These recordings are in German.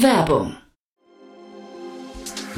Werbung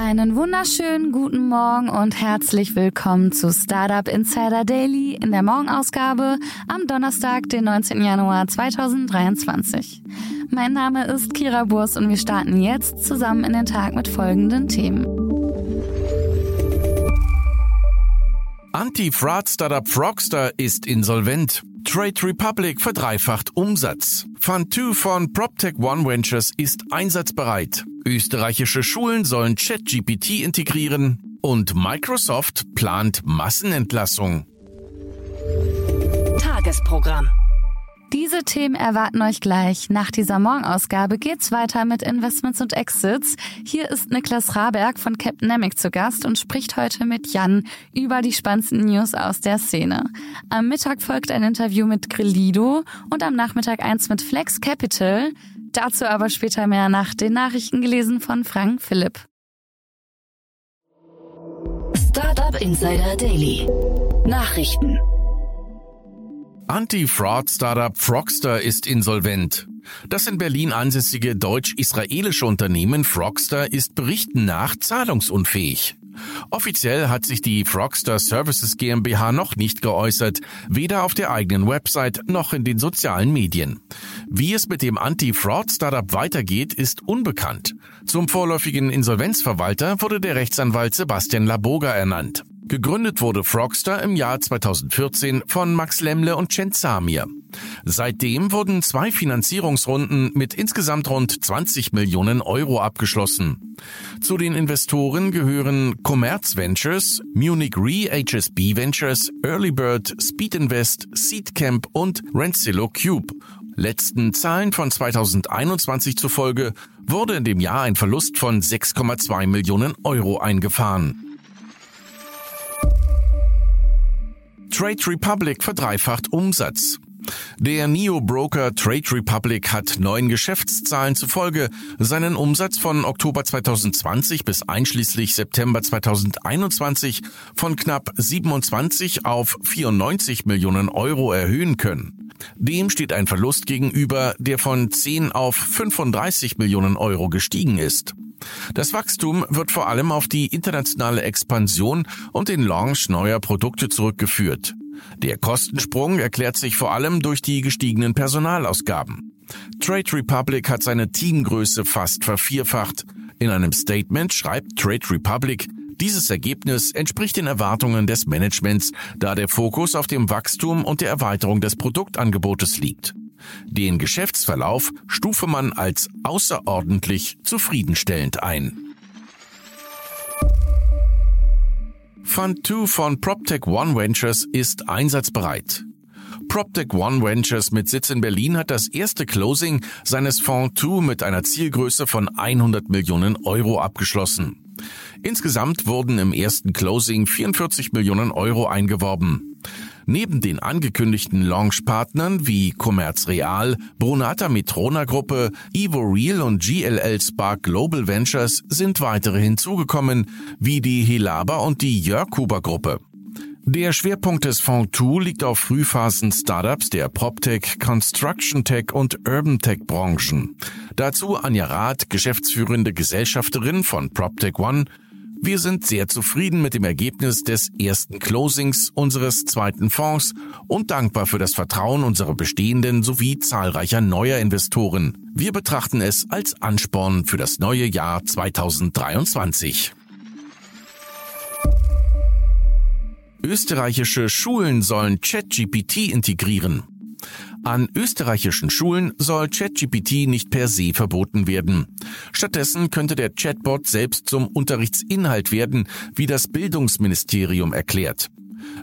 Einen wunderschönen guten Morgen und herzlich willkommen zu Startup Insider Daily in der Morgenausgabe am Donnerstag, den 19. Januar 2023. Mein Name ist Kira Burs und wir starten jetzt zusammen in den Tag mit folgenden Themen. Anti-Fraud-Startup Frogster ist insolvent. Trade Republic verdreifacht Umsatz. Fund 2 von PropTech One Ventures ist einsatzbereit. Österreichische Schulen sollen ChatGPT integrieren. Und Microsoft plant Massenentlassung. Tagesprogramm. Diese Themen erwarten euch gleich. Nach dieser Morgenausgabe geht's weiter mit Investments und Exits. Hier ist Niklas Raberg von Capnamic zu Gast und spricht heute mit Jan über die spannendsten News aus der Szene. Am Mittag folgt ein Interview mit Grillido und am Nachmittag eins mit Flex Capital. Dazu aber später mehr nach den Nachrichten gelesen von Frank Philipp. Startup Insider Daily. Nachrichten. Anti-Fraud-Startup Frogster ist insolvent. Das in Berlin ansässige deutsch-israelische Unternehmen Frogster ist Berichten nach zahlungsunfähig. Offiziell hat sich die Frogster Services GmbH noch nicht geäußert, weder auf der eigenen Website noch in den sozialen Medien. Wie es mit dem Anti-Fraud-Startup weitergeht, ist unbekannt. Zum vorläufigen Insolvenzverwalter wurde der Rechtsanwalt Sebastian Laboga ernannt. Gegründet wurde Frogster im Jahr 2014 von Max Lemmle und Chen Samir. Seitdem wurden zwei Finanzierungsrunden mit insgesamt rund 20 Millionen Euro abgeschlossen. Zu den Investoren gehören Commerz Ventures, Munich Re HSB Ventures, Early Bird, Speed Invest, Seedcamp und Renzillo Cube. Letzten Zahlen von 2021 zufolge wurde in dem Jahr ein Verlust von 6,2 Millionen Euro eingefahren. Trade Republic verdreifacht Umsatz. Der Neo-Broker Trade Republic hat neuen Geschäftszahlen zufolge seinen Umsatz von Oktober 2020 bis einschließlich September 2021 von knapp 27 auf 94 Millionen Euro erhöhen können. Dem steht ein Verlust gegenüber, der von 10 auf 35 Millionen Euro gestiegen ist. Das Wachstum wird vor allem auf die internationale Expansion und den Launch neuer Produkte zurückgeführt. Der Kostensprung erklärt sich vor allem durch die gestiegenen Personalausgaben. Trade Republic hat seine Teamgröße fast vervierfacht. In einem Statement schreibt Trade Republic, dieses Ergebnis entspricht den Erwartungen des Managements, da der Fokus auf dem Wachstum und der Erweiterung des Produktangebotes liegt. Den Geschäftsverlauf stufe man als außerordentlich zufriedenstellend ein. Fund 2 von PropTech One Ventures ist einsatzbereit. PropTech One Ventures mit Sitz in Berlin hat das erste Closing seines Fonds 2 mit einer Zielgröße von 100 Millionen Euro abgeschlossen. Insgesamt wurden im ersten Closing 44 Millionen Euro eingeworben. Neben den angekündigten Launchpartnern wie Commerz Real, Brunata Metrona Gruppe, Evo Real und GLL Spark Global Ventures sind weitere hinzugekommen, wie die Helaba und die Jörg-Huber Gruppe. Der Schwerpunkt des Fonds 2 liegt auf Frühphasen-Startups der PropTech, Construction Tech und Urban Tech Branchen. Dazu Anja Rath, geschäftsführende Gesellschafterin von PropTech One, wir sind sehr zufrieden mit dem Ergebnis des ersten Closings unseres zweiten Fonds und dankbar für das Vertrauen unserer bestehenden sowie zahlreicher neuer Investoren. Wir betrachten es als Ansporn für das neue Jahr 2023. Österreichische Schulen sollen ChatGPT integrieren. An österreichischen Schulen soll ChatGPT nicht per se verboten werden. Stattdessen könnte der Chatbot selbst zum Unterrichtsinhalt werden, wie das Bildungsministerium erklärt.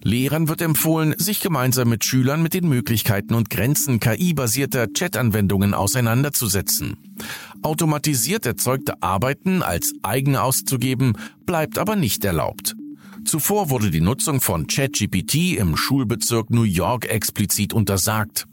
Lehrern wird empfohlen, sich gemeinsam mit Schülern mit den Möglichkeiten und Grenzen KI-basierter Chat-Anwendungen auseinanderzusetzen. Automatisiert erzeugte Arbeiten als eigene auszugeben, bleibt aber nicht erlaubt. Zuvor wurde die Nutzung von ChatGPT im Schulbezirk New York explizit untersagt.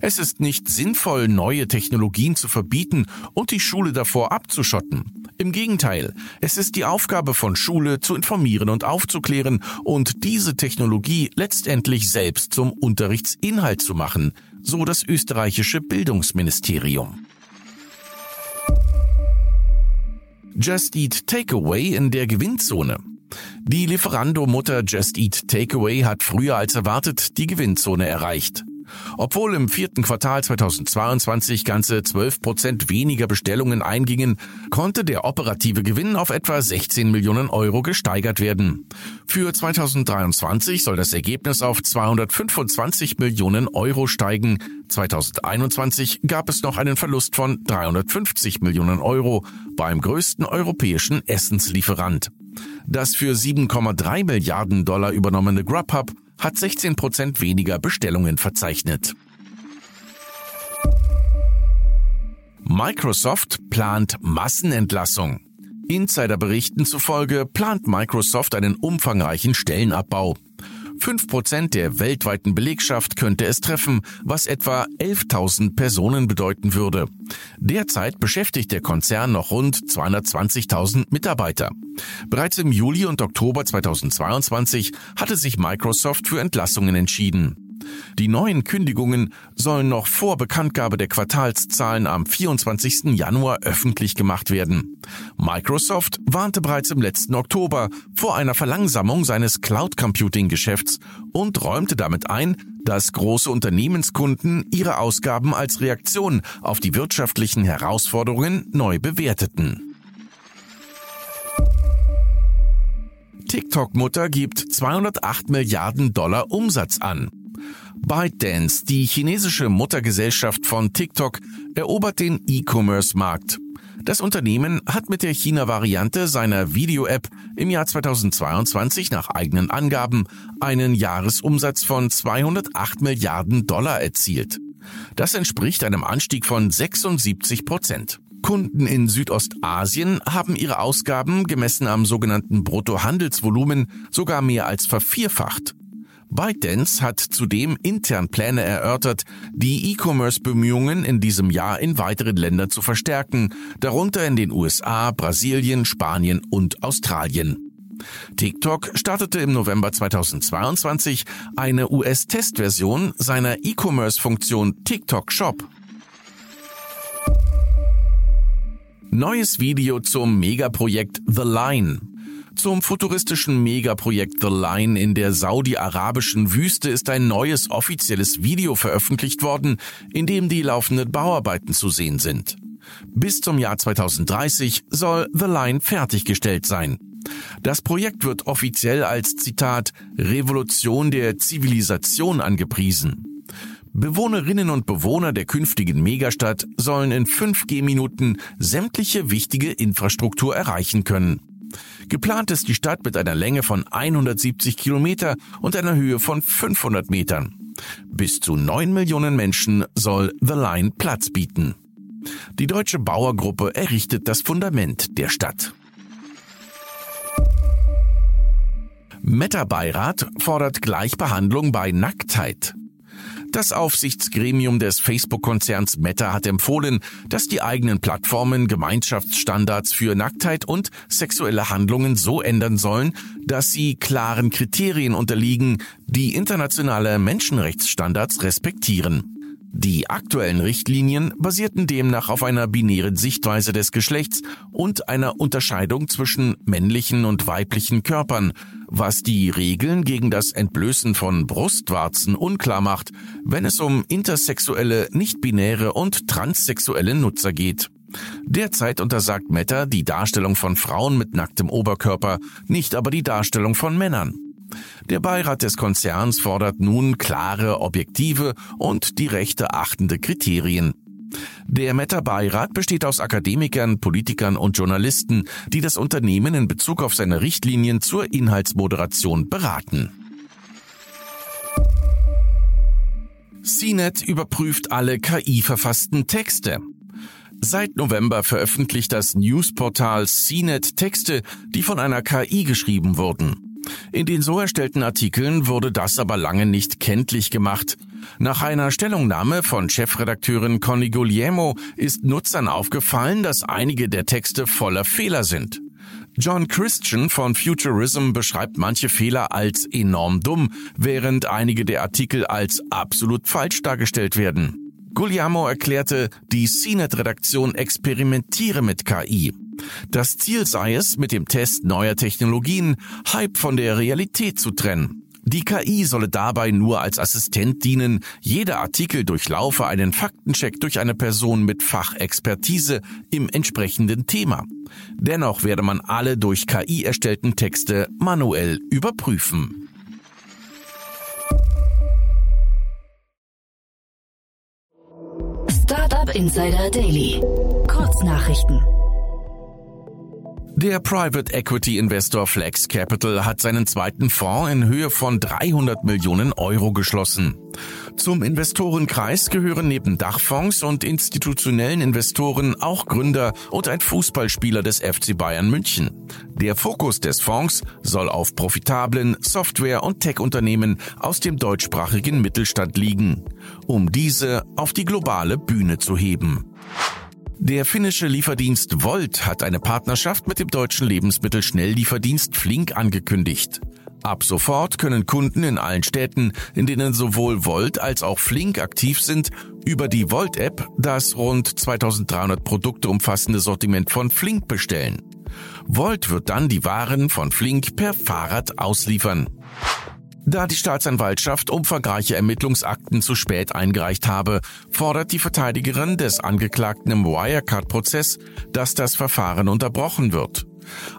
Es ist nicht sinnvoll, neue Technologien zu verbieten und die Schule davor abzuschotten. Im Gegenteil, es ist die Aufgabe von Schule zu informieren und aufzuklären und diese Technologie letztendlich selbst zum Unterrichtsinhalt zu machen, so das österreichische Bildungsministerium. Just Eat Takeaway in der Gewinnzone. Die Lieferando-Mutter Just Eat Takeaway hat früher als erwartet die Gewinnzone erreicht. Obwohl im vierten Quartal 2022 ganze 12 Prozent weniger Bestellungen eingingen, konnte der operative Gewinn auf etwa 16 Millionen Euro gesteigert werden. Für 2023 soll das Ergebnis auf 225 Millionen Euro steigen. 2021 gab es noch einen Verlust von 350 Millionen Euro beim größten europäischen Essenslieferant. Das für 7,3 Milliarden Dollar übernommene Grubhub hat 16 Prozent weniger Bestellungen verzeichnet. Microsoft plant Massenentlassung. Insiderberichten zufolge plant Microsoft einen umfangreichen Stellenabbau. 5% der weltweiten Belegschaft könnte es treffen, was etwa 11.000 Personen bedeuten würde. Derzeit beschäftigt der Konzern noch rund 220.000 Mitarbeiter. Bereits im Juli und Oktober 2022 hatte sich Microsoft für Entlassungen entschieden. Die neuen Kündigungen sollen noch vor Bekanntgabe der Quartalszahlen am 24. Januar öffentlich gemacht werden. Microsoft warnte bereits im letzten Oktober vor einer Verlangsamung seines Cloud Computing Geschäfts und räumte damit ein, dass große Unternehmenskunden ihre Ausgaben als Reaktion auf die wirtschaftlichen Herausforderungen neu bewerteten. TikTok-Mutter gibt 208 Milliarden Dollar Umsatz an. ByteDance, die chinesische Muttergesellschaft von TikTok, erobert den E-Commerce-Markt. Das Unternehmen hat mit der China-Variante seiner Video-App im Jahr 2022 nach eigenen Angaben einen Jahresumsatz von 208 Milliarden Dollar erzielt. Das entspricht einem Anstieg von 76 Prozent. Kunden in Südostasien haben ihre Ausgaben gemessen am sogenannten Bruttohandelsvolumen sogar mehr als vervierfacht. ByteDance hat zudem intern Pläne erörtert, die E-Commerce-Bemühungen in diesem Jahr in weiteren Ländern zu verstärken, darunter in den USA, Brasilien, Spanien und Australien. TikTok startete im November 2022 eine US-Testversion seiner E-Commerce-Funktion TikTok Shop. Neues Video zum Megaprojekt The Line. Zum futuristischen Megaprojekt The Line in der saudi-arabischen Wüste ist ein neues offizielles Video veröffentlicht worden, in dem die laufenden Bauarbeiten zu sehen sind. Bis zum Jahr 2030 soll The Line fertiggestellt sein. Das Projekt wird offiziell als Zitat Revolution der Zivilisation angepriesen. Bewohnerinnen und Bewohner der künftigen Megastadt sollen in 5G-Minuten sämtliche wichtige Infrastruktur erreichen können. Geplant ist die Stadt mit einer Länge von 170 Kilometer und einer Höhe von 500 Metern. Bis zu 9 Millionen Menschen soll The Line Platz bieten. Die deutsche Bauergruppe errichtet das Fundament der Stadt. Meta-Beirat fordert Gleichbehandlung bei Nacktheit. Das Aufsichtsgremium des Facebook-Konzerns Meta hat empfohlen, dass die eigenen Plattformen Gemeinschaftsstandards für Nacktheit und sexuelle Handlungen so ändern sollen, dass sie klaren Kriterien unterliegen, die internationale Menschenrechtsstandards respektieren. Die aktuellen Richtlinien basierten demnach auf einer binären Sichtweise des Geschlechts und einer Unterscheidung zwischen männlichen und weiblichen Körpern, was die Regeln gegen das Entblößen von Brustwarzen unklar macht, wenn es um intersexuelle, nicht-binäre und transsexuelle Nutzer geht. Derzeit untersagt Meta die Darstellung von Frauen mit nacktem Oberkörper, nicht aber die Darstellung von Männern. Der Beirat des Konzerns fordert nun klare, objektive und die Rechte achtende Kriterien. Der Meta-Beirat besteht aus Akademikern, Politikern und Journalisten, die das Unternehmen in Bezug auf seine Richtlinien zur Inhaltsmoderation beraten. CNET überprüft alle KI-verfassten Texte. Seit November veröffentlicht das Newsportal CNET Texte, die von einer KI geschrieben wurden. In den so erstellten Artikeln wurde das aber lange nicht kenntlich gemacht. Nach einer Stellungnahme von Chefredakteurin Conny Guglielmo ist Nutzern aufgefallen, dass einige der Texte voller Fehler sind. John Christian von Futurism beschreibt manche Fehler als enorm dumm, während einige der Artikel als absolut falsch dargestellt werden. Guglielmo erklärte, die CNET-Redaktion experimentiere mit KI. Das Ziel sei es, mit dem Test neuer Technologien Hype von der Realität zu trennen. Die KI solle dabei nur als Assistent dienen, jeder Artikel durchlaufe einen Faktencheck durch eine Person mit Fachexpertise im entsprechenden Thema. Dennoch werde man alle durch KI erstellten Texte manuell überprüfen. Startup Insider Daily. Kurznachrichten. Der Private Equity Investor Flex Capital hat seinen zweiten Fonds in Höhe von 300 Millionen Euro geschlossen. Zum Investorenkreis gehören neben Dachfonds und institutionellen Investoren auch Gründer und ein Fußballspieler des FC Bayern München. Der Fokus des Fonds soll auf profitablen Software- und Tech-Unternehmen aus dem deutschsprachigen Mittelstand liegen, um diese auf die globale Bühne zu heben. Der finnische Lieferdienst Volt hat eine Partnerschaft mit dem deutschen Lebensmittelschnelllieferdienst Flink angekündigt. Ab sofort können Kunden in allen Städten, in denen sowohl Volt als auch Flink aktiv sind, über die Volt-App das rund 2300 Produkte umfassende Sortiment von Flink bestellen. Volt wird dann die Waren von Flink per Fahrrad ausliefern. Da die Staatsanwaltschaft umfangreiche Ermittlungsakten zu spät eingereicht habe, fordert die Verteidigerin des Angeklagten im Wirecard-Prozess, dass das Verfahren unterbrochen wird.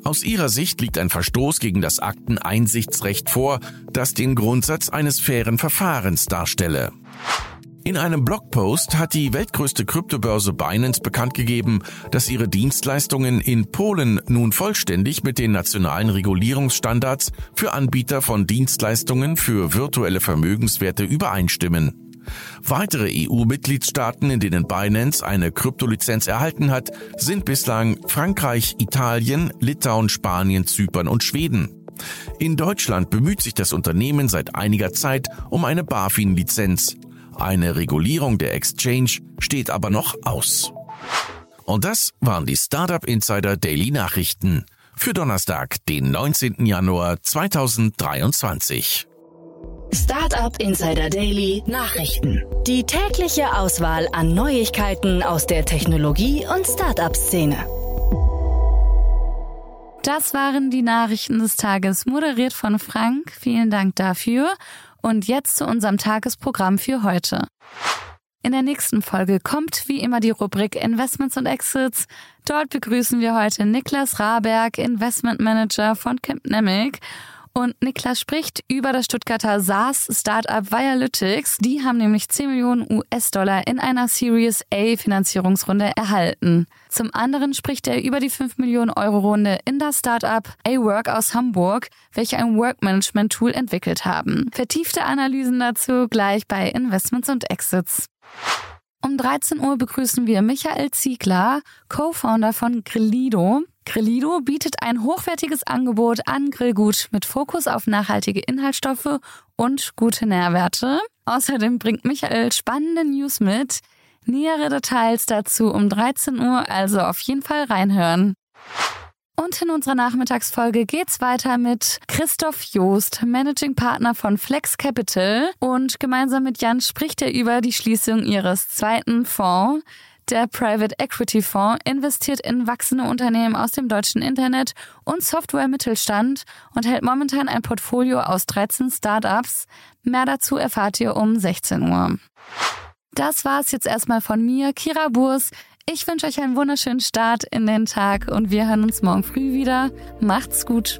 Aus ihrer Sicht liegt ein Verstoß gegen das Akteneinsichtsrecht vor, das den Grundsatz eines fairen Verfahrens darstelle. In einem Blogpost hat die weltgrößte Kryptobörse Binance bekannt gegeben, dass ihre Dienstleistungen in Polen nun vollständig mit den nationalen Regulierungsstandards für Anbieter von Dienstleistungen für virtuelle Vermögenswerte übereinstimmen. Weitere EU-Mitgliedstaaten, in denen Binance eine Kryptolizenz erhalten hat, sind bislang Frankreich, Italien, Litauen, Spanien, Zypern und Schweden. In Deutschland bemüht sich das Unternehmen seit einiger Zeit um eine BaFin-Lizenz. Eine Regulierung der Exchange steht aber noch aus. Und das waren die Startup Insider Daily Nachrichten für Donnerstag, den 19. Januar 2023. Startup Insider Daily Nachrichten. Die tägliche Auswahl an Neuigkeiten aus der Technologie- und Startup-Szene. Das waren die Nachrichten des Tages, moderiert von Frank. Vielen Dank dafür. Und jetzt zu unserem Tagesprogramm für heute. In der nächsten Folge kommt wie immer die Rubrik Investments und Exits. Dort begrüßen wir heute Niklas Raberg, Investment Manager von Campnemic. Und Niklas spricht über das Stuttgarter SaaS-Startup Vialytics. Die haben nämlich 10 Millionen US-Dollar in einer Series A Finanzierungsrunde erhalten. Zum anderen spricht er über die 5 Millionen Euro Runde in das Startup A-Work aus Hamburg, welche ein Work-Management-Tool entwickelt haben. Vertiefte Analysen dazu gleich bei Investments und Exits. Um 13 Uhr begrüßen wir Michael Ziegler, Co-Founder von Grillido. Grillido bietet ein hochwertiges Angebot an Grillgut mit Fokus auf nachhaltige Inhaltsstoffe und gute Nährwerte. Außerdem bringt Michael spannende News mit. Nähere Details dazu um 13 Uhr, also auf jeden Fall reinhören. Und in unserer Nachmittagsfolge geht's weiter mit Christoph Joost, Managing Partner von Flex Capital. Und gemeinsam mit Jan spricht er über die Schließung ihres zweiten Fonds. Der Private Equity Fonds investiert in wachsende Unternehmen aus dem deutschen Internet und Software-Mittelstand und hält momentan ein Portfolio aus 13 Startups. Mehr dazu erfahrt ihr um 16 Uhr. Das war's jetzt erstmal von mir, Kira Burs. Ich wünsche euch einen wunderschönen Start in den Tag und wir hören uns morgen früh wieder. Macht's gut.